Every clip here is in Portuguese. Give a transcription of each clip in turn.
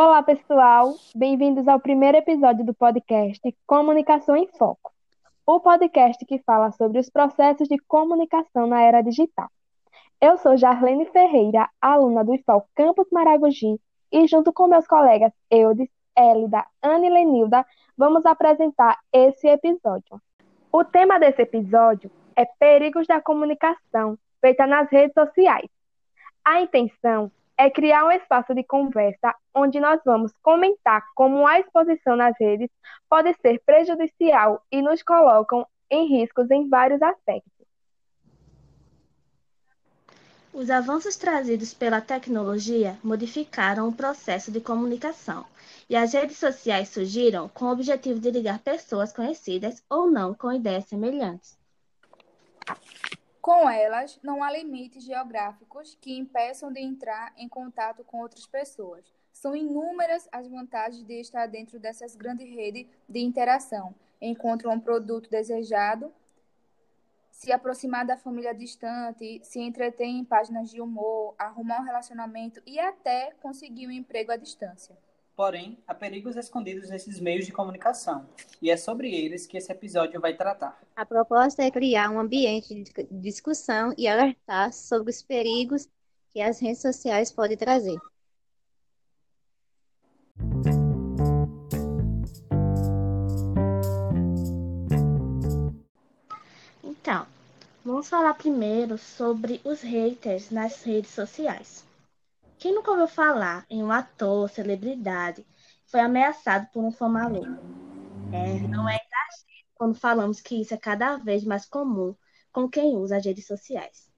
Olá, pessoal! Bem-vindos ao primeiro episódio do podcast Comunicação em Foco, o podcast que fala sobre os processos de comunicação na era digital. Eu sou Jarlene Ferreira, aluna do IFAL Campus Maragogi, e junto com meus colegas Eudes, Elida, Ana e Lenilda, vamos apresentar esse episódio. O tema desse episódio é Perigos da Comunicação, feita nas redes sociais. A intenção é criar um espaço de conversa onde nós vamos comentar como a exposição nas redes pode ser prejudicial e nos colocam em riscos em vários aspectos. Os avanços trazidos pela tecnologia modificaram o processo de comunicação, e as redes sociais surgiram com o objetivo de ligar pessoas conhecidas ou não com ideias semelhantes. Com elas, não há limites geográficos que impeçam de entrar em contato com outras pessoas. São inúmeras as vantagens de estar dentro dessas grandes redes de interação. Encontrar um produto desejado, se aproximar da família distante, se entreter em páginas de humor, arrumar um relacionamento e até conseguir um emprego à distância. Porém, há perigos escondidos nesses meios de comunicação, e é sobre eles que esse episódio vai tratar. A proposta é criar um ambiente de discussão e alertar sobre os perigos que as redes sociais podem trazer. Então, vamos falar primeiro sobre os haters nas redes sociais. Quem nunca ouviu falar em um ator, celebridade, foi ameaçado por um fã? É, não é exagero quando falamos que isso é cada vez mais comum com quem usa as redes sociais.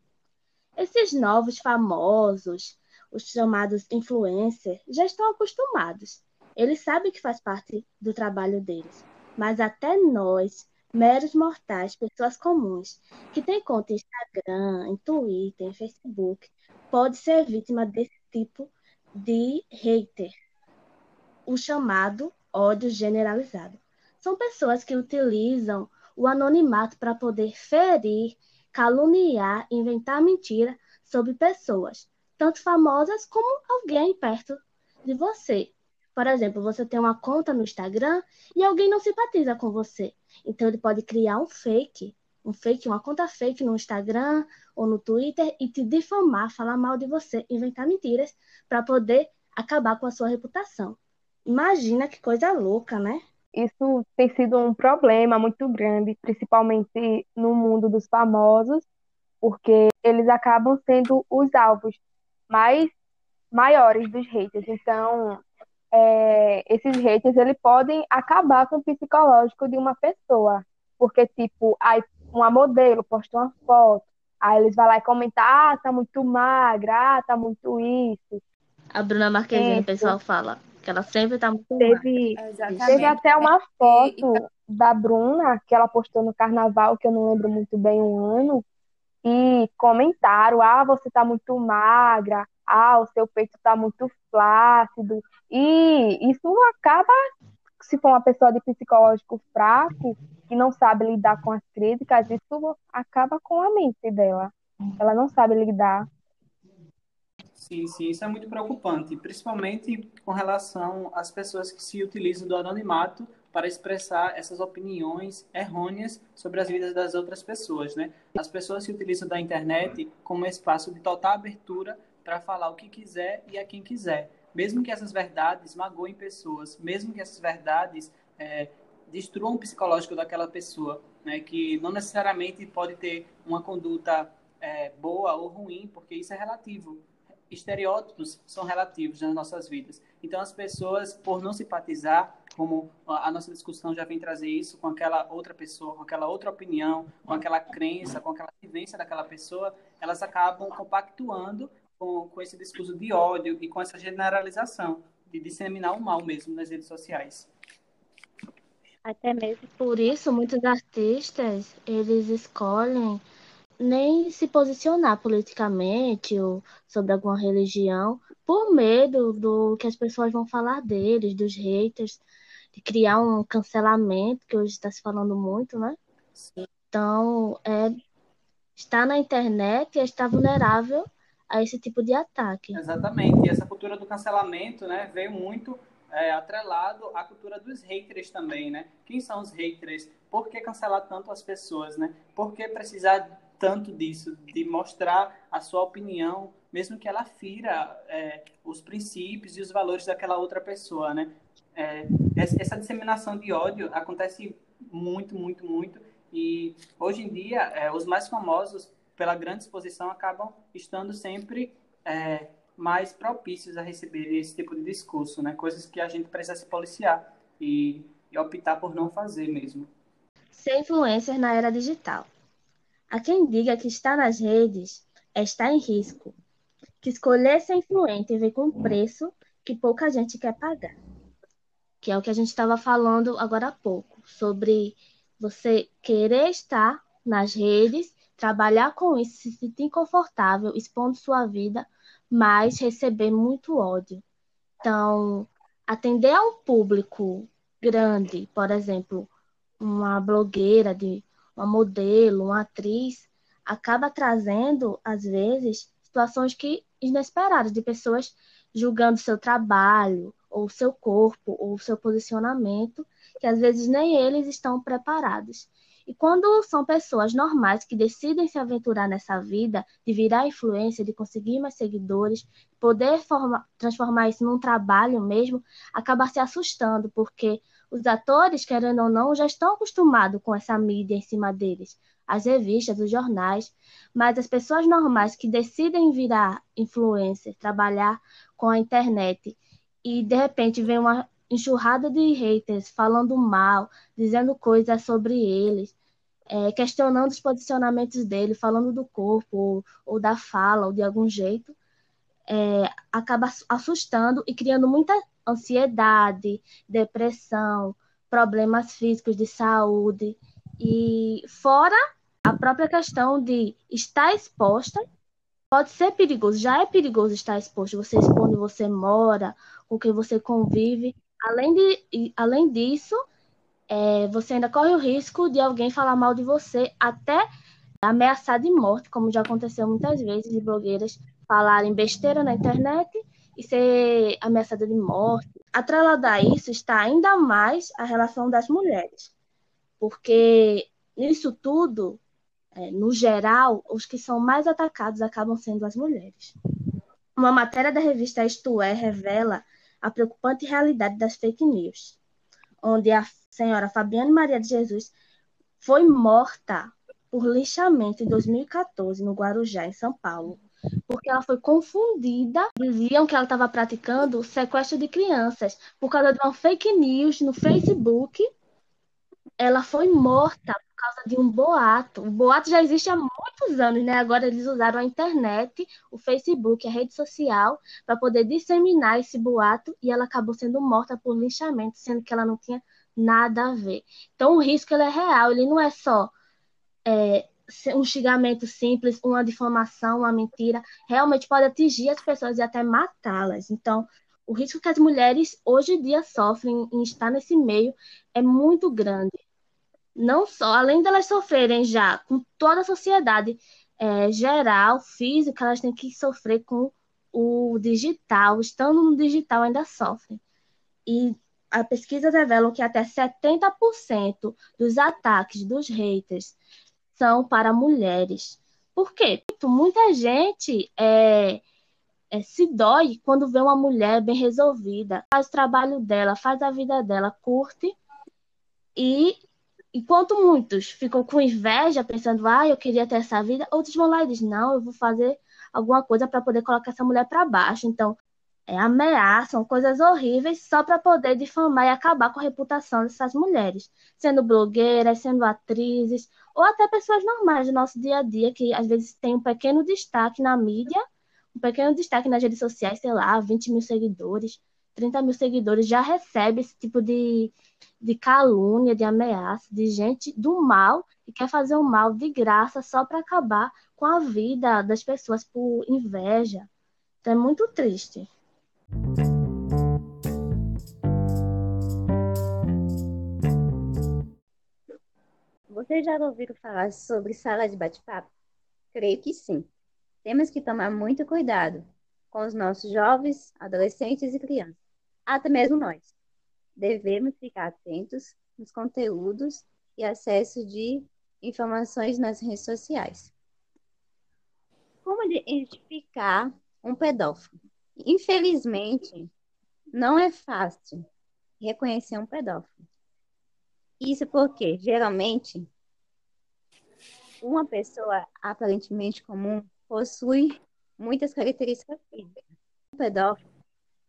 Esses novos famosos, os chamados influencers, já estão acostumados. Eles sabem que faz parte do trabalho deles. Mas até nós, meros mortais, pessoas comuns, que têm conta em Instagram, em Twitter, em Facebook, pode ser vítima desse tipo de hater, o chamado ódio generalizado. São pessoas que utilizam o anonimato para poder ferir, caluniar, inventar mentira sobre pessoas, tanto famosas como alguém perto de você. Por exemplo, você tem uma conta no Instagram e alguém não simpatiza com você. Então ele pode criar um fake, um fake, uma conta fake no Instagram ou no Twitter e te difamar, falar mal de você, inventar mentiras para poder acabar com a sua reputação. Imagina que coisa louca, né? Isso tem sido um problema muito grande, principalmente no mundo dos famosos, porque eles acabam sendo os alvos mais maiores dos haters. Então, é, esses haters eles podem acabar com o psicológico de uma pessoa, porque tipo, aí uma modelo posta uma foto, aí eles vão lá e comentam, ah, tá muito magra, ah, tá muito isso. A Bruna Marquezine, o pessoal fala que ela sempre tá muito teve, magra. Teve até uma foto e... da Bruna que ela postou no carnaval, que eu não lembro muito bem o ano, e comentaram, ah, você tá muito magra, ah, o seu peito tá muito flácido, e isso acaba, se for uma pessoa de psicológico fraco, que não sabe lidar com as críticas, isso acaba com a mente dela. Ela não sabe lidar. Sim, sim, isso é muito preocupante, principalmente com relação às pessoas que se utilizam do anonimato para expressar essas opiniões errôneas sobre as vidas das outras pessoas, né? As pessoas se utilizam da internet como um espaço de total abertura para falar o que quiser e a quem quiser, mesmo que essas verdades magoem pessoas, mesmo que essas verdades é, destruam o psicológico daquela pessoa, né? Que não necessariamente pode ter uma conduta é, boa ou ruim, porque isso é relativo. Estereótipos são relativos nas nossas vidas. Então, as pessoas, por não simpatizar, como a nossa discussão já vem trazer isso com aquela outra pessoa, com aquela outra opinião, com aquela crença, com aquela vivência daquela pessoa, elas acabam compactuando com, com esse discurso de ódio e com essa generalização de disseminar o mal mesmo nas redes sociais. Até mesmo por isso, muitos artistas, eles escolhem nem se posicionar politicamente ou sobre alguma religião, por medo do que as pessoas vão falar deles, dos haters, de criar um cancelamento, que hoje está se falando muito, né? Sim. Então, é, estar na internet é estar vulnerável a esse tipo de ataque. Exatamente. E essa cultura do cancelamento, né, veio muito é, atrelado à cultura dos haters também, né? Quem são os haters? Por que cancelar tanto as pessoas, né? Por que precisar tanto disso, de mostrar a sua opinião, mesmo que ela fira é, os princípios e os valores daquela outra pessoa, né? É, essa disseminação de ódio acontece muito, muito, muito. E hoje em dia, é, os mais famosos, pela grande exposição, acabam estando sempre é, mais propícios a receber esse tipo de discurso, né? Coisas que a gente precisa se policiar e, e optar por não fazer mesmo. Ser influencer na era digital. A quem diga que está nas redes é estar em risco, que escolher ser influente vem com preço que pouca gente quer pagar. Que é o que a gente estava falando agora há pouco, sobre você querer estar nas redes, trabalhar com isso, se sentir confortável, expondo sua vida mas receber muito ódio. Então, atender a um público grande, por exemplo, uma blogueira, de uma modelo, uma atriz, acaba trazendo, às vezes, situações que inesperadas, de pessoas julgando seu trabalho, ou seu corpo, ou seu posicionamento, que às vezes nem eles estão preparados. E quando são pessoas normais que decidem se aventurar nessa vida, de virar influência, de conseguir mais seguidores, poder forma, transformar isso num trabalho mesmo, acaba se assustando, porque os atores, querendo ou não, já estão acostumados com essa mídia em cima deles, as revistas, os jornais, mas as pessoas normais que decidem virar influencer, trabalhar com a internet e de repente vem uma enxurrada de haters falando mal, dizendo coisas sobre eles, é, questionando os posicionamentos dele, falando do corpo, ou, ou da fala, ou de algum jeito, é, acaba assustando e criando muita ansiedade, depressão, problemas físicos de saúde. E fora a própria questão de estar exposta, pode ser perigoso, já é perigoso estar exposto. Você expõe onde você mora, com quem você convive. Além, de, além disso, é, você ainda corre o risco de alguém falar mal de você, até ameaçar de morte, como já aconteceu muitas vezes, de blogueiras falarem besteira na internet e ser ameaçada de morte. Atrelado a isso está ainda mais a relação das mulheres, porque nisso tudo, é, no geral, os que são mais atacados acabam sendo as mulheres. Uma matéria da revista Isto É revela a preocupante realidade das fake news, onde a senhora Fabiane Maria de Jesus foi morta por lixamento em 2014 no Guarujá, em São Paulo, porque ela foi confundida. Diziam que ela estava praticando sequestro de crianças por causa de uma fake news no Facebook. Ela foi morta por causa de um boato. O boato já existe há muitos anos, né? Agora eles usaram a internet, o Facebook, a rede social, para poder disseminar esse boato e ela acabou sendo morta por linchamento, sendo que ela não tinha nada a ver. Então, o risco ele é real, ele não é só é, um xingamento simples, uma difamação, uma mentira. Realmente pode atingir as pessoas e até matá-las. Então, o risco que as mulheres hoje em dia sofrem em estar nesse meio é muito grande. Não só, além delas sofrerem já com toda a sociedade é, geral, física, elas têm que sofrer com o digital. Estando no digital, ainda sofrem. E a pesquisa revela que até 70% dos ataques dos haters são para mulheres. Por quê? Muita gente é, é, se dói quando vê uma mulher bem resolvida, faz o trabalho dela, faz a vida dela, curte, e enquanto muitos ficam com inveja, pensando, ah, eu queria ter essa vida, outros vão lá e dizem, não, eu vou fazer alguma coisa para poder colocar essa mulher para baixo. Então, é, ameaçam coisas horríveis só para poder difamar e acabar com a reputação dessas mulheres, sendo blogueiras, sendo atrizes, ou até pessoas normais do nosso dia a dia, que às vezes têm um pequeno destaque na mídia, um pequeno destaque nas redes sociais, sei lá, 20 mil seguidores, 30 mil seguidores, já recebe esse tipo de, de calúnia, de ameaça, de gente do mal que quer fazer o mal de graça só para acabar com a vida das pessoas por inveja. Então é muito triste. Vocês já ouviram falar sobre sala de bate-papo? Creio que sim. Temos que tomar muito cuidado com os nossos jovens, adolescentes e crianças, até mesmo nós. Devemos ficar atentos nos conteúdos e acesso de informações nas redes sociais. Como identificar um pedófilo? Infelizmente, não é fácil reconhecer um pedófilo. Isso porque, geralmente, uma pessoa aparentemente comum possui muitas características físicas. Um pedófilo,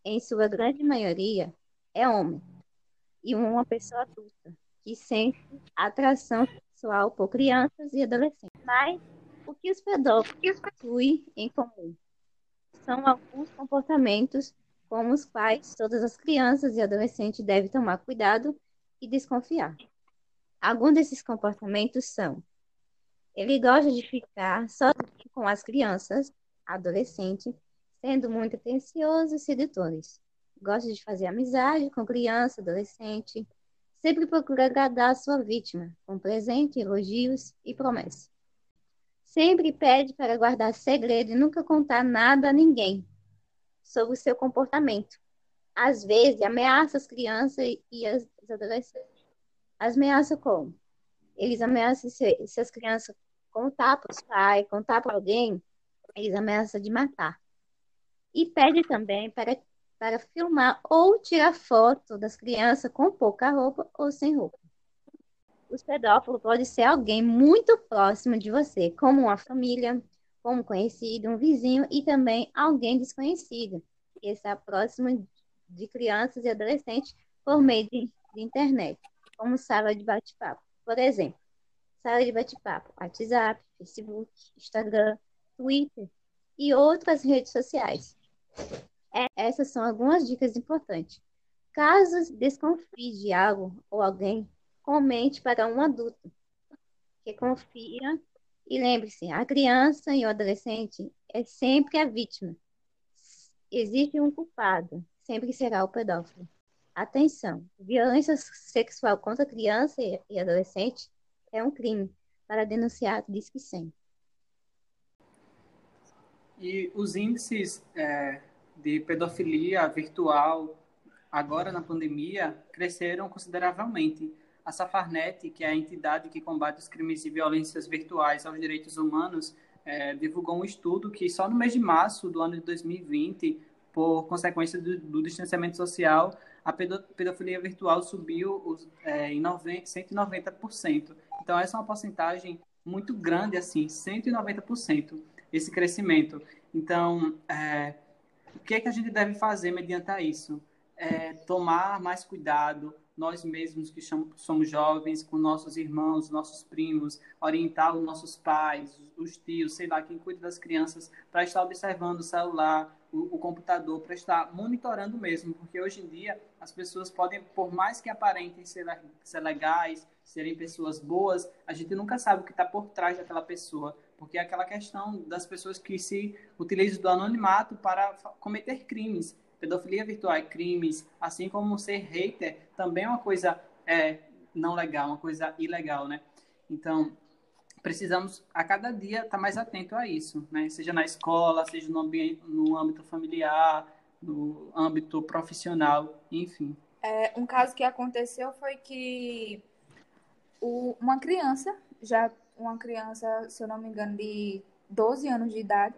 em sua grande maioria, é homem e uma pessoa adulta que sente atração sexual por crianças e adolescentes. Mas o que os pedófilos possuem em comum são alguns comportamentos com os quais todas as crianças e adolescentes devem tomar cuidado e desconfiar. Alguns desses comportamentos são: ele gosta de ficar só com as crianças, adolescentes, sendo muito atencioso e sedutores. Gosta de fazer amizade com criança, adolescente, sempre procura agradar a sua vítima, com presente, elogios e promessas. Sempre pede para guardar segredo e nunca contar nada a ninguém sobre o seu comportamento. Às vezes, ameaça as crianças e as adolescentes. As ameaça como? Eles ameaçam se, se as crianças contar para os pais, contar para alguém, eles ameaçam de matar. E pede também para, para filmar ou tirar foto das crianças com pouca roupa ou sem roupa. Os pedófilos podem ser alguém muito próximo de você, como uma família, como um conhecido, um vizinho e também alguém desconhecido, que está próximo de crianças e adolescentes por meio de, de internet, como sala de bate-papo. Por exemplo, sala de bate-papo, WhatsApp, Facebook, Instagram, Twitter e outras redes sociais. É, essas são algumas dicas importantes. Caso desconfie de algo ou alguém, comente para um adulto que confia e lembre-se, a criança e o adolescente é sempre a vítima. Existe um culpado, sempre será o pedófilo. Atenção, violência sexual contra criança e adolescente é um crime. Para denunciar, diz que sim. E os índices é, de pedofilia virtual, agora na pandemia, cresceram consideravelmente. A Safarnet, que é a entidade que combate os crimes e violências virtuais aos direitos humanos, é, divulgou um estudo que só no mês de março do ano de 2020, por consequência do, do distanciamento social, a pedofilia virtual subiu é, em 90, 190%. Então, essa é uma porcentagem muito grande, assim, 190% esse crescimento. Então, é, o que, é que a gente deve fazer mediante isso? É, tomar mais cuidado, nós mesmos que somos jovens, com nossos irmãos, nossos primos, orientar os nossos pais, os tios, sei lá, quem cuida das crianças, para estar observando o celular, o, o computador, para estar monitorando mesmo, porque hoje em dia as pessoas podem, por mais que aparentem ser, ser legais, serem pessoas boas, a gente nunca sabe o que está por trás daquela pessoa, porque é aquela questão das pessoas que se utilizam do anonimato para cometer crimes. Pedofilia virtual é crimes, assim como ser hater também é uma coisa é, não legal, uma coisa ilegal, né? Então, precisamos a cada dia estar tá mais atento a isso, né? Seja na escola, seja no, ambiente, no âmbito familiar, no âmbito profissional, enfim. É, um caso que aconteceu foi que o, uma criança, já uma criança, se eu não me engano, de 12 anos de idade,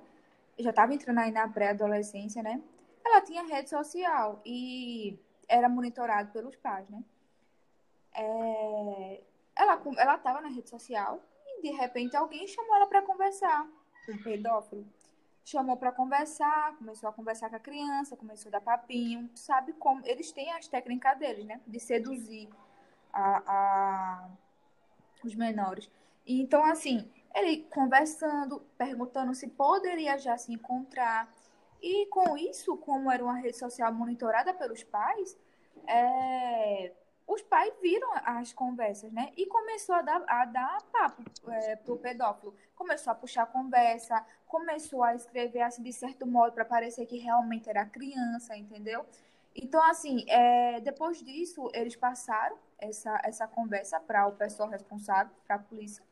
já estava entrando aí na pré-adolescência, né? Ela tinha rede social e era monitorado pelos pais, né? É, ela ela estava na rede social e de repente alguém chamou ela para conversar, um pedófilo chamou para conversar, começou a conversar com a criança, começou a dar papinho, sabe como eles têm as técnicas deles, né, de seduzir a, a os menores. Então, assim, ele conversando, perguntando se poderia já se encontrar. E com isso, como era uma rede social monitorada pelos pais, é, os pais viram as conversas, né? E começou a dar, a dar papo é, pro pedófilo. Começou a puxar conversa, começou a escrever assim de certo modo para parecer que realmente era criança, entendeu? Então, assim, é, depois disso, eles passaram essa, essa conversa para o pessoal responsável, para a polícia,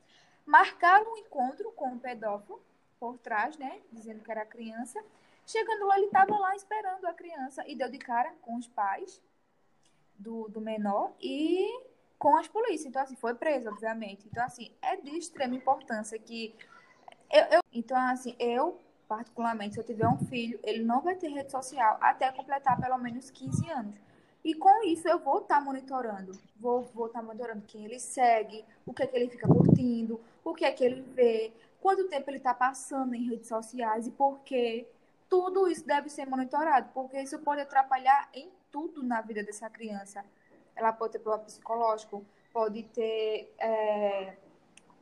marcaram um encontro com o pedófilo por trás, né? Dizendo que era criança. Chegando lá, ele estava lá esperando a criança e deu de cara com os pais do, do menor e com as polícias. Então, assim, foi preso, obviamente. Então, assim, é de extrema importância que. Eu, eu, então, assim, eu, particularmente, se eu tiver um filho, ele não vai ter rede social até completar pelo menos 15 anos. E com isso eu vou estar tá monitorando, vou estar vou tá monitorando quem ele segue, o que é que ele fica o que é que ele vê, quanto tempo ele está passando em redes sociais e por quê. Tudo isso deve ser monitorado, porque isso pode atrapalhar em tudo na vida dessa criança. Ela pode ter problema psicológico, pode ter. É,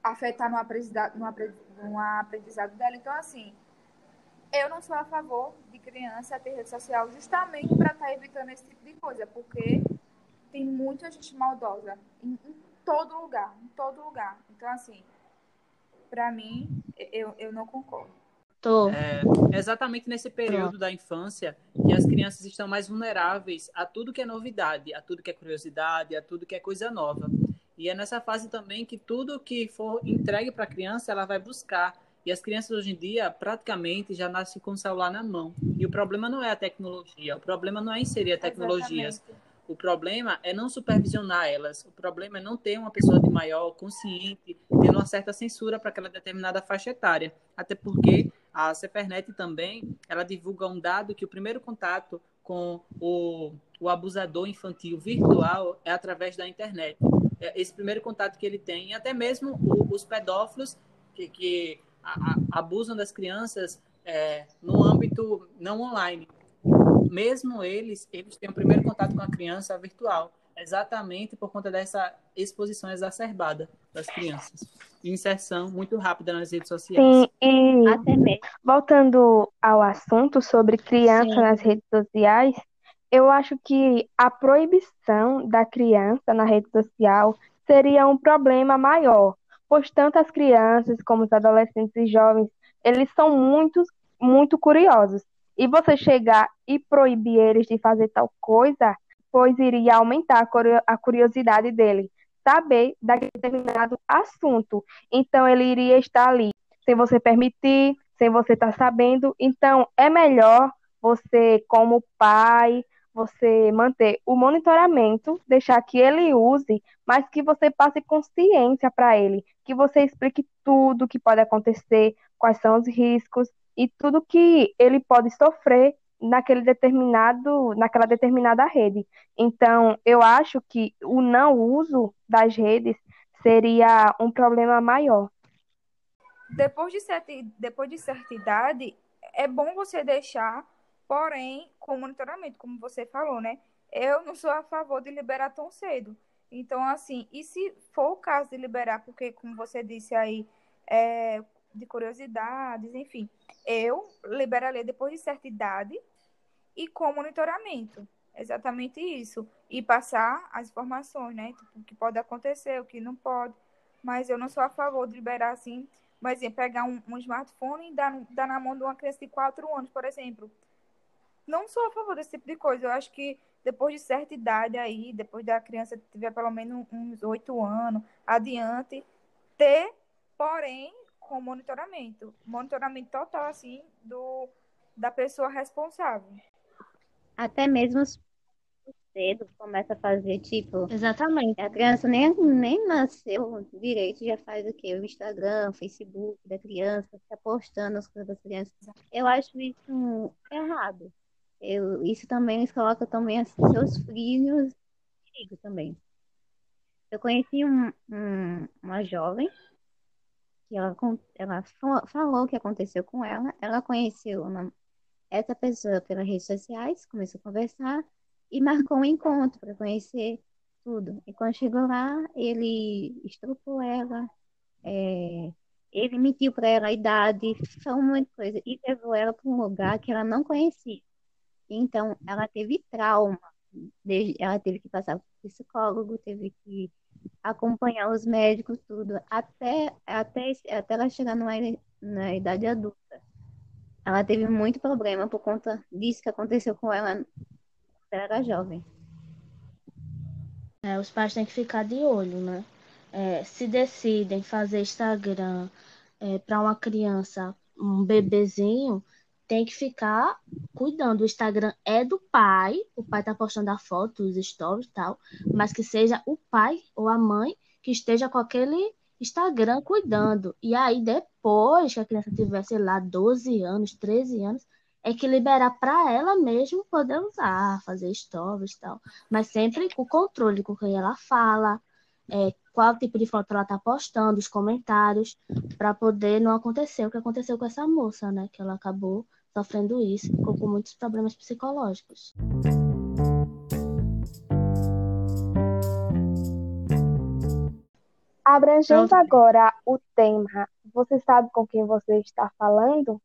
afetar no aprendizado, no aprendizado dela. Então, assim, eu não sou a favor de criança ter rede social justamente para estar tá evitando esse tipo de coisa, porque tem muita gente maldosa em, em todo lugar, em todo lugar. Então, assim, para mim, eu, eu não concordo. Tô. É, exatamente nesse período Tô. da infância que as crianças estão mais vulneráveis a tudo que é novidade, a tudo que é curiosidade, a tudo que é coisa nova. E é nessa fase também que tudo que for entregue para a criança, ela vai buscar. E as crianças hoje em dia praticamente já nascem com o celular na mão. E o problema não é a tecnologia, o problema não é inserir tecnologias. Exatamente. O problema é não supervisionar elas. O problema é não ter uma pessoa de maior consciente, tendo uma certa censura para aquela determinada faixa etária. Até porque a Cefernet também, ela divulga um dado que o primeiro contato com o, o abusador infantil virtual é através da internet. É esse primeiro contato que ele tem, e até mesmo o, os pedófilos que, que a, a, abusam das crianças é, no âmbito não online mesmo eles, eles têm o primeiro contato com a criança virtual, exatamente por conta dessa exposição exacerbada das crianças. Inserção muito rápida nas redes sociais. Sim, e Até mesmo. voltando ao assunto sobre criança Sim. nas redes sociais, eu acho que a proibição da criança na rede social seria um problema maior, pois tanto as crianças como os adolescentes e jovens, eles são muito, muito curiosos e você chegar e proibir eles de fazer tal coisa, pois iria aumentar a curiosidade dele, saber daquele determinado assunto. Então ele iria estar ali, sem você permitir, sem você estar tá sabendo. Então é melhor você, como pai, você manter o monitoramento, deixar que ele use, mas que você passe consciência para ele, que você explique tudo o que pode acontecer, quais são os riscos, e tudo que ele pode sofrer naquele determinado, naquela determinada rede. Então, eu acho que o não uso das redes seria um problema maior. Depois de certa, depois de certa idade, é bom você deixar, porém, com monitoramento, como você falou, né? Eu não sou a favor de liberar tão cedo. Então, assim, e se for o caso de liberar, porque, como você disse aí, é, de curiosidades, enfim. Eu liberaria depois de certa idade e com monitoramento. Exatamente isso. E passar as informações, né? Tipo, o que pode acontecer, o que não pode. Mas eu não sou a favor de liberar assim, mas é pegar um, um smartphone e dar, dar na mão de uma criança de 4 anos, por exemplo. Não sou a favor desse tipo de coisa. Eu acho que depois de certa idade aí, depois da criança tiver pelo menos uns 8 anos adiante, ter, porém, com monitoramento. Monitoramento total, assim, do, da pessoa responsável. Até mesmo cedo começa a fazer, tipo. Exatamente. A criança nem, nem nasceu direito, já faz o quê? O Instagram, o Facebook da criança, fica postando as coisas das crianças. Eu acho isso errado. Eu, isso também eles colocam também seus filhos perigo também. Eu conheci um, um, uma jovem que ela, ela falou o que aconteceu com ela. Ela conheceu uma, essa pessoa pelas redes sociais, começou a conversar e marcou um encontro para conhecer tudo. E quando chegou lá, ele estrupou ela, é, ele mentiu para ela a idade, falou muita coisa e levou ela para um lugar que ela não conhecia. Então, ela teve trauma, ela teve que passar por psicólogo, teve que acompanhar os médicos, tudo, até, até, até ela chegar numa, na idade adulta. Ela teve muito problema por conta disso que aconteceu com ela quando ela era jovem. É, os pais têm que ficar de olho, né? É, se decidem fazer Instagram é, para uma criança um bebezinho, tem que ficar cuidando. O Instagram é do pai, o pai tá postando a foto, os stories e tal, mas que seja o pai ou a mãe que esteja com aquele Instagram cuidando. E aí, depois que a criança tiver, sei lá, 12 anos, 13 anos, é que liberar para ela mesmo poder usar, fazer stories e tal. Mas sempre com controle com quem ela fala, é, qual tipo de foto ela tá postando, os comentários, para poder não acontecer o que aconteceu com essa moça, né? Que ela acabou sofrendo isso, ficou com muitos problemas psicológicos. Abrangendo agora o tema, você sabe com quem você está falando?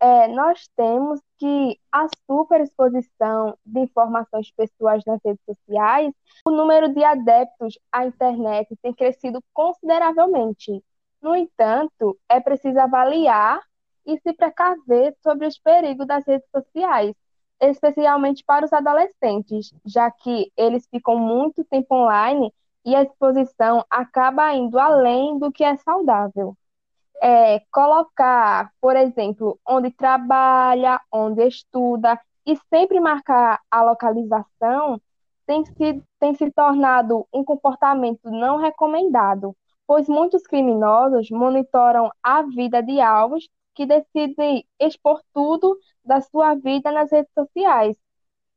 É, nós temos que a superexposição de informações pessoais nas redes sociais, o número de adeptos à internet tem crescido consideravelmente. No entanto, é preciso avaliar e se precaver sobre os perigos das redes sociais, especialmente para os adolescentes, já que eles ficam muito tempo online e a exposição acaba indo além do que é saudável. É, colocar, por exemplo, onde trabalha, onde estuda e sempre marcar a localização tem se, tem se tornado um comportamento não recomendado, pois muitos criminosos monitoram a vida de alvos que decidem expor tudo da sua vida nas redes sociais,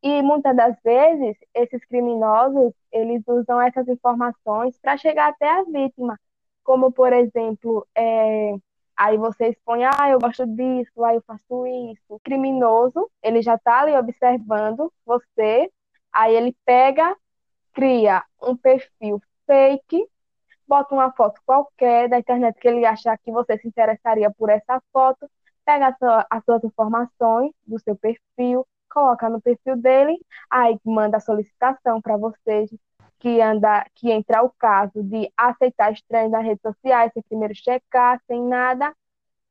e muitas das vezes, esses criminosos, eles usam essas informações para chegar até a vítima. Como, por exemplo, é, aí você expõe, ah, eu gosto disso, aí eu faço isso. O criminoso, ele já está ali observando você, aí ele pega, cria um perfil fake, bota uma foto qualquer da internet que ele achar que você se interessaria por essa foto, pega sua, as suas informações do seu perfil, coloca no perfil dele, aí manda a solicitação para vocês que anda, que entra o caso de aceitar estranhos nas redes sociais, sem primeiro checar, sem nada,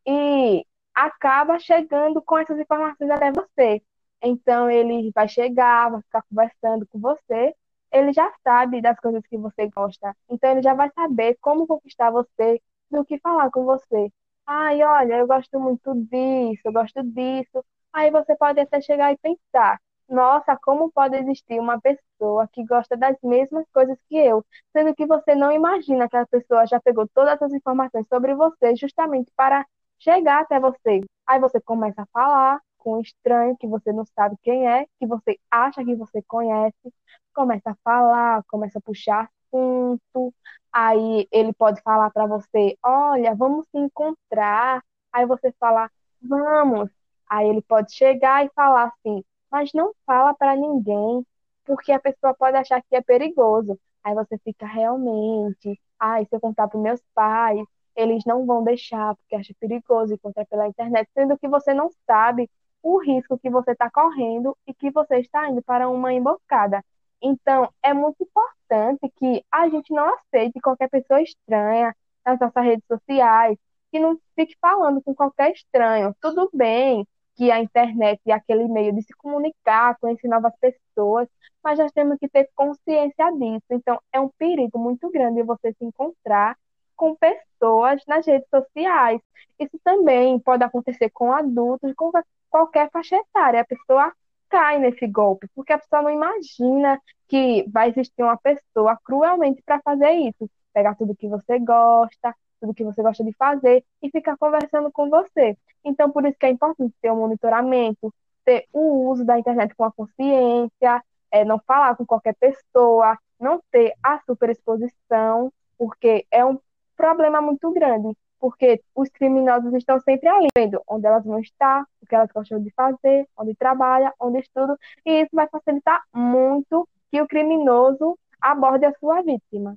e acaba chegando com essas informações até você. Então ele vai chegar, vai ficar conversando com você, ele já sabe das coisas que você gosta. Então ele já vai saber como conquistar você, do que falar com você. Ai, olha, eu gosto muito disso, eu gosto disso. Aí você pode até chegar e pensar: nossa, como pode existir uma pessoa que gosta das mesmas coisas que eu, sendo que você não imagina que a pessoa já pegou todas as informações sobre você justamente para chegar até você. Aí você começa a falar com um estranho que você não sabe quem é, que você acha que você conhece, começa a falar, começa a puxar assunto, aí ele pode falar para você, olha, vamos se encontrar. Aí você fala, vamos. Aí ele pode chegar e falar assim, mas não fala para ninguém, porque a pessoa pode achar que é perigoso. Aí você fica realmente, ai, se eu contar para meus pais, eles não vão deixar, porque acha perigoso encontrar pela internet, sendo que você não sabe o risco que você está correndo e que você está indo para uma emboscada. Então, é muito importante que a gente não aceite qualquer pessoa estranha nas nossas redes sociais, que não fique falando com qualquer estranho. Tudo bem, que a internet e aquele meio de se comunicar, conhecer novas pessoas, mas nós temos que ter consciência disso. Então, é um perigo muito grande você se encontrar com pessoas nas redes sociais. Isso também pode acontecer com adultos, com qualquer faixa etária. A pessoa cai nesse golpe, porque a pessoa não imagina que vai existir uma pessoa cruelmente para fazer isso. Pegar tudo que você gosta, tudo que você gosta de fazer e ficar conversando com você. Então, por isso que é importante ter um monitoramento, ter o uso da internet com a consciência, é, não falar com qualquer pessoa, não ter a superexposição, porque é um problema muito grande, porque os criminosos estão sempre ali, vendo onde elas vão estar, o que elas gostam de fazer, onde trabalha, onde estuda, e isso vai facilitar muito que o criminoso aborde a sua vítima.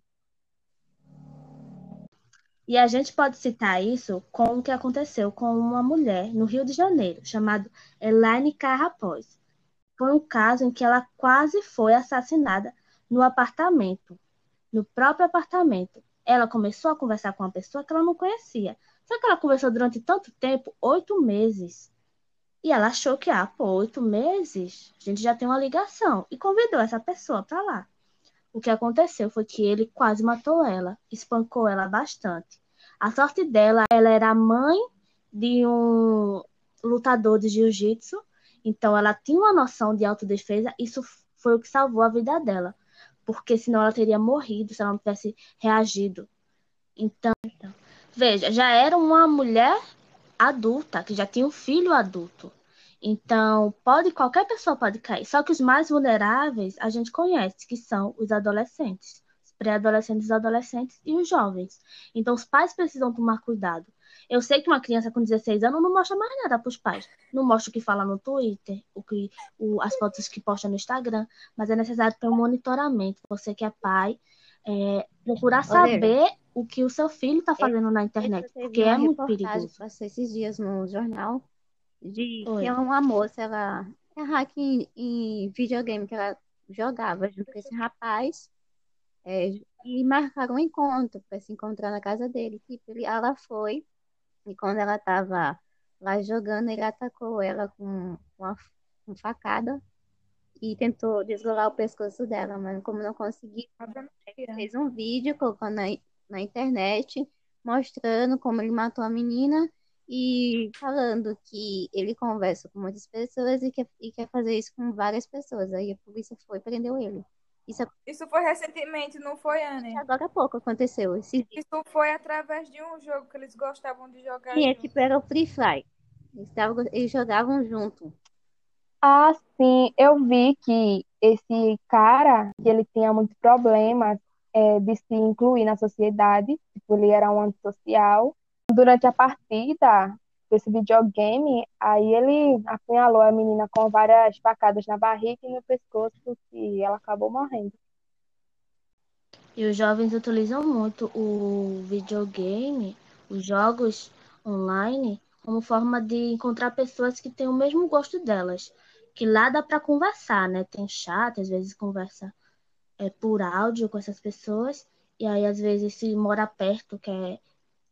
E a gente pode citar isso com o que aconteceu com uma mulher no Rio de Janeiro, chamada Elaine Carrapós. Foi um caso em que ela quase foi assassinada no apartamento, no próprio apartamento. Ela começou a conversar com uma pessoa que ela não conhecia. Só que ela conversou durante tanto tempo, oito meses. E ela achou que, ah, pô, oito meses, a gente já tem uma ligação. E convidou essa pessoa para lá. O que aconteceu foi que ele quase matou ela, espancou ela bastante. A sorte dela, ela era mãe de um lutador de jiu-jitsu. Então, ela tinha uma noção de autodefesa. Isso foi o que salvou a vida dela. Porque senão ela teria morrido se ela não tivesse reagido. Então, então veja, já era uma mulher adulta, que já tinha um filho adulto. Então, pode qualquer pessoa pode cair. Só que os mais vulneráveis a gente conhece, que são os adolescentes, os pré-adolescentes, os adolescentes e os jovens. Então, os pais precisam tomar cuidado. Eu sei que uma criança com 16 anos não mostra mais nada para os pais. Não mostra o que fala no Twitter, o que, o, as fotos que posta no Instagram, mas é necessário ter um monitoramento. Você que é pai, é, procurar saber o que o seu filho está fazendo na internet, porque é muito perigoso. Passou esses dias no jornal de Oi. que uma moça, ela é hack em, em, videogame que ela jogava junto com esse rapaz é, e marcaram um encontro para se encontrar na casa dele. Tipo, ele, ela foi e quando ela estava lá jogando, ele atacou ela com uma, uma facada e tentou desgolar o pescoço dela, mas como não conseguiu, ele fez um vídeo colocando na, na internet mostrando como ele matou a menina e falando que ele conversa com muitas pessoas e quer, e quer fazer isso com várias pessoas. Aí a polícia foi e prendeu ele. Isso, isso foi recentemente, não foi, Anne? Agora há pouco aconteceu. Esse... Isso foi através de um jogo que eles gostavam de jogar. Sim, é tipo, era o Free Fire. Eles, tavam, eles jogavam junto. Ah, sim. Eu vi que esse cara, que ele tinha muitos problemas é, de se incluir na sociedade. Tipo, ele era um antissocial durante a partida desse videogame, aí ele apunhalou a menina com várias facadas na barriga e no pescoço e ela acabou morrendo. E os jovens utilizam muito o videogame, os jogos online, como forma de encontrar pessoas que têm o mesmo gosto delas. Que lá dá para conversar, né? Tem chat, às vezes conversa é, por áudio com essas pessoas. E aí, às vezes, se mora perto, quer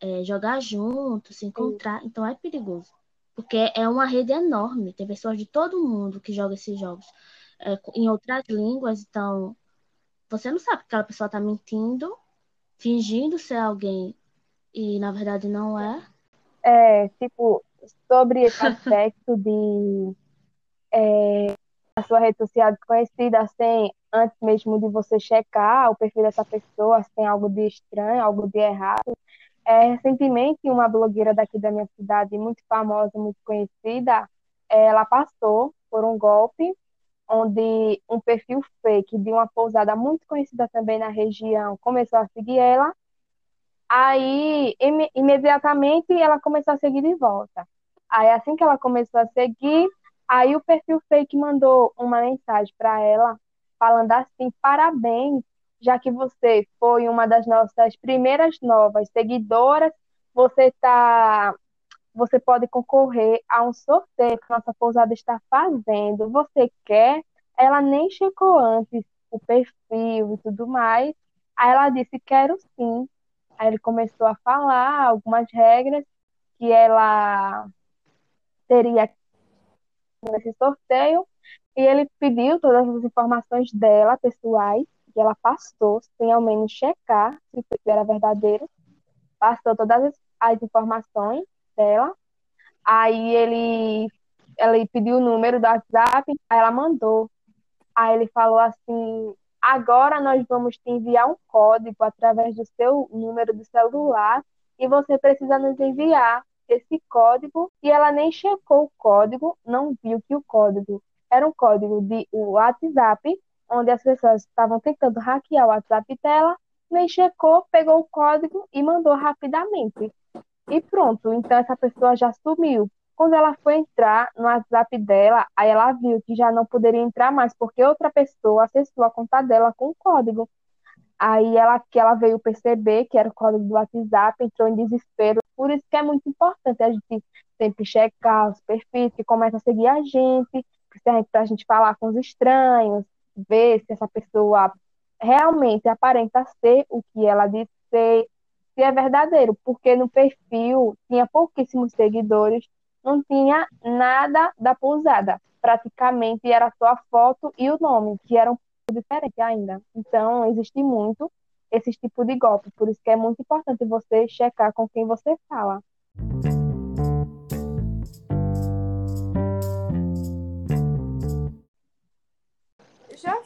é, jogar junto, se encontrar. Então é perigoso. Porque é uma rede enorme. Tem pessoas de todo mundo que jogam esses jogos é, em outras línguas. Então, você não sabe que aquela pessoa está mentindo, fingindo ser alguém e na verdade não é. É, tipo, sobre esse aspecto de é, a sua rede social desconhecida sem antes mesmo de você checar o perfil dessa pessoa, se tem algo de estranho, algo de errado, é, recentemente, uma blogueira daqui da minha cidade, muito famosa, muito conhecida, ela passou por um golpe onde um perfil fake de uma pousada muito conhecida também na região começou a seguir ela. Aí, im imediatamente, ela começou a seguir de volta. Aí, assim que ela começou a seguir, aí o perfil fake mandou uma mensagem para ela, falando assim: parabéns já que você foi uma das nossas primeiras novas seguidoras, você tá você pode concorrer a um sorteio que nossa pousada está fazendo. Você quer? Ela nem checou antes o perfil e tudo mais. Aí ela disse: Quero sim. Aí ele começou a falar algumas regras que ela teria nesse sorteio. E ele pediu todas as informações dela, pessoais, que ela passou, sem ao menos checar se era verdadeiro, passou todas as informações dela. Aí ele, ele pediu o número do WhatsApp, aí ela mandou. Aí ele falou assim: agora nós vamos te enviar um código através do seu número do celular e você precisa nos enviar esse código. E ela nem checou o código, não viu que o código era um código de WhatsApp onde as pessoas estavam tentando hackear o WhatsApp dela, nem checou, pegou o código e mandou rapidamente. E pronto, então essa pessoa já sumiu. Quando ela foi entrar no WhatsApp dela, aí ela viu que já não poderia entrar mais, porque outra pessoa acessou a conta dela com o código. Aí ela que ela veio perceber que era o código do WhatsApp, entrou em desespero. Por isso que é muito importante a gente sempre checar os perfis que começam a seguir a gente, para a gente falar com os estranhos, ver se essa pessoa realmente aparenta ser o que ela diz ser, se é verdadeiro, porque no perfil tinha pouquíssimos seguidores, não tinha nada da pousada, praticamente era só a foto e o nome, que eram diferentes ainda. Então, existe muito esse tipo de golpe, por isso que é muito importante você checar com quem você fala.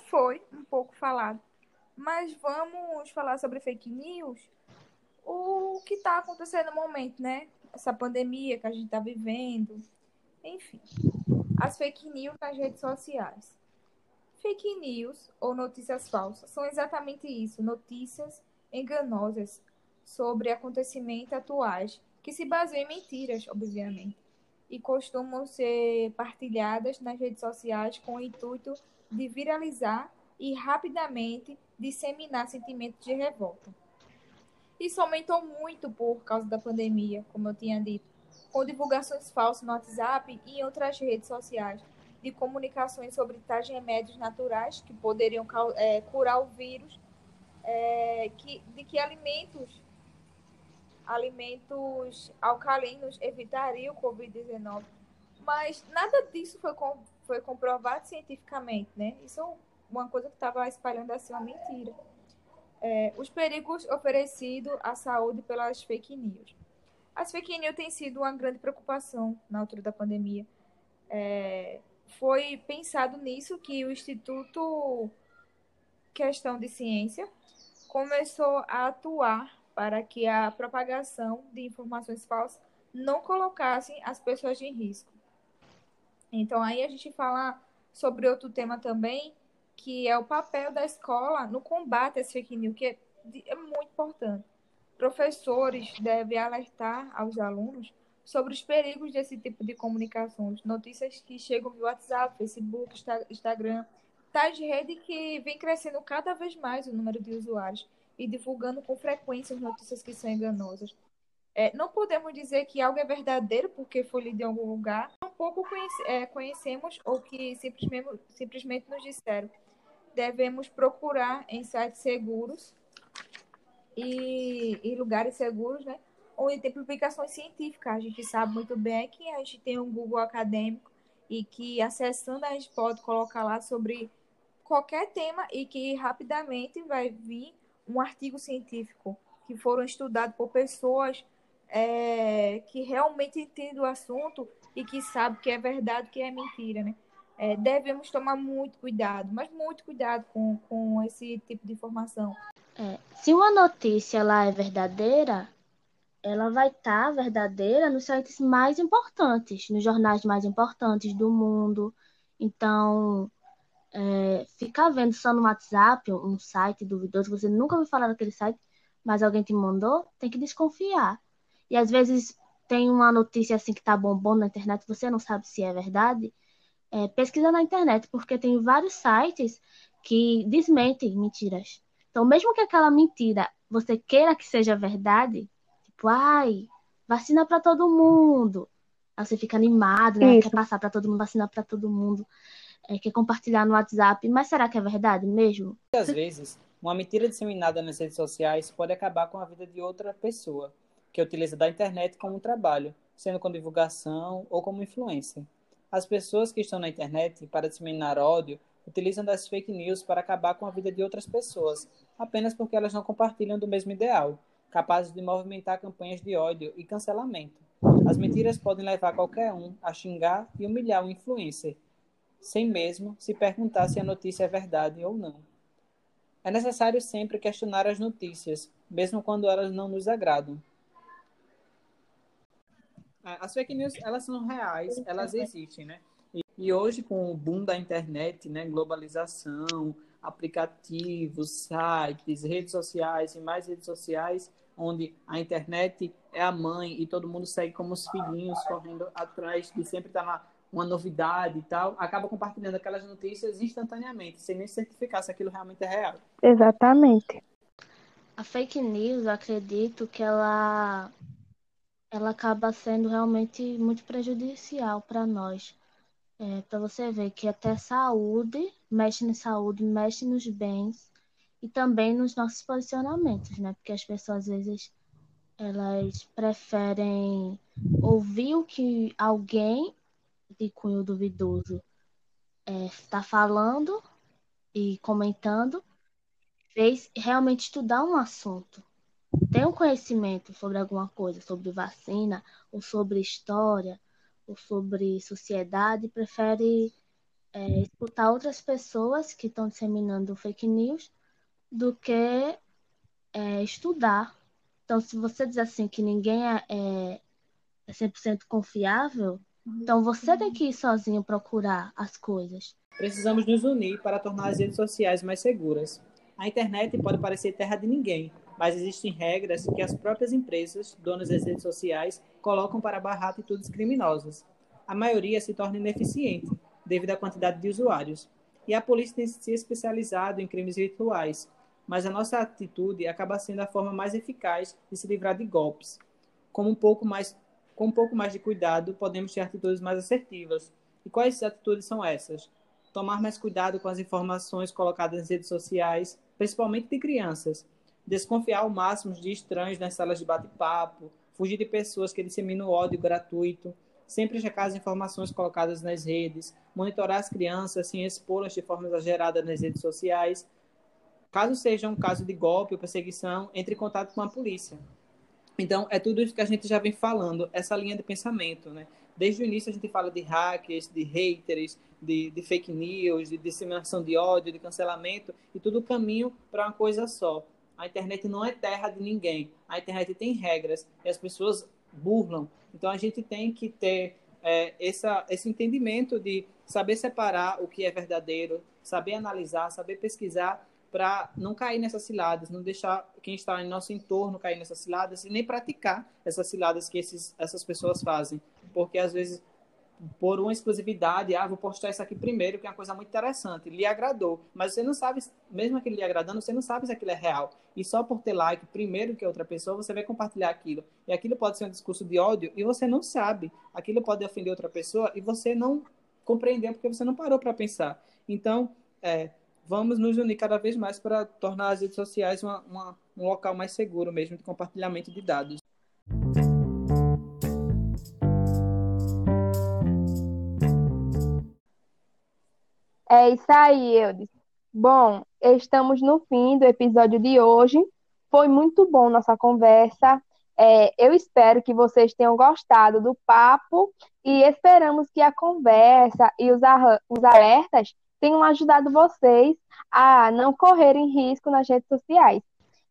Foi um pouco falado. Mas vamos falar sobre fake news? O que está acontecendo no momento, né? Essa pandemia que a gente está vivendo. Enfim, as fake news nas redes sociais. Fake news ou notícias falsas são exatamente isso, notícias enganosas sobre acontecimentos atuais que se baseiam em mentiras, obviamente, e costumam ser partilhadas nas redes sociais com o intuito de viralizar e rapidamente disseminar sentimentos de revolta. Isso aumentou muito por causa da pandemia, como eu tinha dito, com divulgações falsas no WhatsApp e em outras redes sociais, de comunicações sobre tais remédios naturais que poderiam é, curar o vírus, é, que, de que alimentos alimentos alcalinos evitariam o Covid-19. Mas nada disso foi, foi comprovado cientificamente, né? Isso é uma coisa que estava espalhando assim uma mentira. É, os perigos oferecidos à saúde pelas fake news. As fake news têm sido uma grande preocupação na altura da pandemia. É, foi pensado nisso que o Instituto Questão de Ciência começou a atuar para que a propagação de informações falsas não colocassem as pessoas em risco. Então, aí a gente fala sobre outro tema também, que é o papel da escola no combate às fake news, que é, é muito importante. Professores devem alertar aos alunos sobre os perigos desse tipo de comunicações, notícias que chegam via WhatsApp, Facebook, Instagram, tais redes que vem crescendo cada vez mais o número de usuários e divulgando com frequência notícias que são enganosas. É, não podemos dizer que algo é verdadeiro porque foi lido em algum lugar. Tampouco conhece, é, conhecemos ou que simplesmente, simplesmente nos disseram. Devemos procurar em sites seguros e, e lugares seguros, né? Onde tem publicações científicas. A gente sabe muito bem que a gente tem um Google acadêmico e que acessando a gente pode colocar lá sobre qualquer tema e que rapidamente vai vir um artigo científico que foram estudados por pessoas é, que realmente entendem o assunto e que sabem que é verdade, que é mentira, né? É, devemos tomar muito cuidado, mas muito cuidado com, com esse tipo de informação. É, se uma notícia lá é verdadeira, ela vai estar tá verdadeira nos sites mais importantes, nos jornais mais importantes do mundo. Então, é, ficar vendo só no WhatsApp um site duvidoso, você nunca ouviu falar daquele site, mas alguém te mandou, tem que desconfiar. E às vezes tem uma notícia assim que tá bombando na internet, você não sabe se é verdade, é, pesquisa na internet, porque tem vários sites que desmentem mentiras. Então, mesmo que aquela mentira você queira que seja verdade, tipo, ai, vacina para todo mundo. Aí você fica animado, né? Quer passar para todo mundo, vacina para todo mundo é, quer compartilhar no WhatsApp, mas será que é verdade mesmo? Às vezes, uma mentira disseminada nas redes sociais pode acabar com a vida de outra pessoa que utiliza da internet como trabalho, sendo com divulgação ou como influência. As pessoas que estão na internet para disseminar ódio utilizam das fake news para acabar com a vida de outras pessoas, apenas porque elas não compartilham do mesmo ideal, capazes de movimentar campanhas de ódio e cancelamento. As mentiras podem levar qualquer um a xingar e humilhar o influencer, sem mesmo se perguntar se a notícia é verdade ou não. É necessário sempre questionar as notícias, mesmo quando elas não nos agradam. É, as fake news, elas são reais, elas existem, né? E, hoje, com o boom da internet, né, globalização, aplicativos, sites, redes sociais e mais redes sociais, onde a internet é a mãe e todo mundo segue como os filhinhos correndo atrás de sempre estar na, uma novidade e tal, acaba compartilhando aquelas notícias instantaneamente, sem nem certificar se aquilo realmente é real. Exatamente. A fake news, eu acredito que ela ela acaba sendo realmente muito prejudicial para nós. É, para você ver que até saúde, mexe na saúde, mexe nos bens e também nos nossos posicionamentos, né? Porque as pessoas às vezes elas preferem ouvir o que alguém de cunho duvidoso está é, falando e comentando, fez realmente estudar um assunto, tem um conhecimento sobre alguma coisa, sobre vacina, ou sobre história, ou sobre sociedade, prefere é, escutar outras pessoas que estão disseminando fake news do que é, estudar. Então, se você diz assim que ninguém é, é 100% confiável, então você tem que ir sozinho procurar as coisas. Precisamos nos unir para tornar as redes sociais mais seguras. A internet pode parecer terra de ninguém, mas existem regras que as próprias empresas, donas das redes sociais, colocam para barrar atitudes criminosas. A maioria se torna ineficiente devido à quantidade de usuários. E a polícia tem se especializado em crimes virtuais, mas a nossa atitude acaba sendo a forma mais eficaz de se livrar de golpes. Com um pouco mais, com um pouco mais de cuidado, podemos ter atitudes mais assertivas. E quais atitudes são essas? Tomar mais cuidado com as informações colocadas nas redes sociais, principalmente de crianças. Desconfiar ao máximo de estranhos nas salas de bate-papo, fugir de pessoas que disseminam ódio gratuito, sempre checar as informações colocadas nas redes, monitorar as crianças sem expô-las de forma exagerada nas redes sociais. Caso seja um caso de golpe ou perseguição, entre em contato com a polícia. Então, é tudo isso que a gente já vem falando, essa linha de pensamento, né? Desde o início a gente fala de hackers, de haters, de, de fake news, de disseminação de ódio, de cancelamento, e tudo caminho para uma coisa só. A internet não é terra de ninguém. A internet tem regras e as pessoas burlam. Então a gente tem que ter é, essa, esse entendimento de saber separar o que é verdadeiro, saber analisar, saber pesquisar para não cair nessas ciladas, não deixar quem está em nosso entorno cair nessas ciladas e nem praticar essas ciladas que esses, essas pessoas fazem. Porque às vezes por uma exclusividade, ah, vou postar isso aqui primeiro, que é uma coisa muito interessante, lhe agradou, mas você não sabe, mesmo aquele lhe agradando, você não sabe se aquilo é real. E só por ter like primeiro que outra pessoa, você vai compartilhar aquilo. E aquilo pode ser um discurso de ódio e você não sabe. Aquilo pode ofender outra pessoa e você não compreendeu porque você não parou para pensar. Então, é, vamos nos unir cada vez mais para tornar as redes sociais uma, uma, um local mais seguro mesmo de compartilhamento de dados. É isso aí, Eudes. Bom, estamos no fim do episódio de hoje. Foi muito bom nossa conversa. É, eu espero que vocês tenham gostado do papo e esperamos que a conversa e os, os alertas tenham ajudado vocês a não correrem risco nas redes sociais.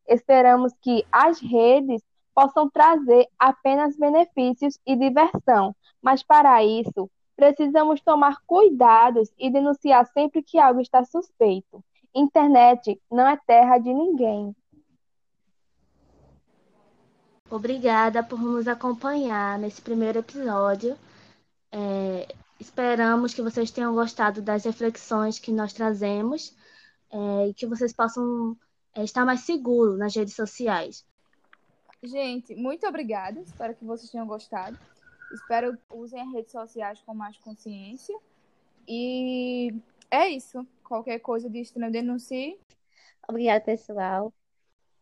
Esperamos que as redes possam trazer apenas benefícios e diversão, mas para isso Precisamos tomar cuidados e denunciar sempre que algo está suspeito. Internet não é terra de ninguém. Obrigada por nos acompanhar nesse primeiro episódio. É, esperamos que vocês tenham gostado das reflexões que nós trazemos é, e que vocês possam é, estar mais seguros nas redes sociais. Gente, muito obrigada. Espero que vocês tenham gostado. Espero que usem as redes sociais com mais consciência. E é isso. Qualquer coisa de estranho, denuncie. Obrigada, pessoal.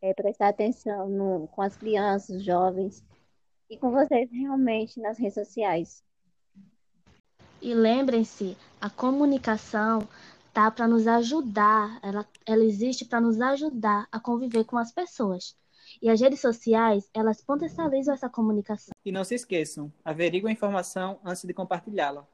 É, prestar atenção no, com as crianças, jovens e com vocês realmente nas redes sociais. E lembrem-se, a comunicação tá para nos ajudar, ela, ela existe para nos ajudar a conviver com as pessoas. E as redes sociais, elas potencializam essa comunicação. E não se esqueçam, averiguem a informação antes de compartilhá-la.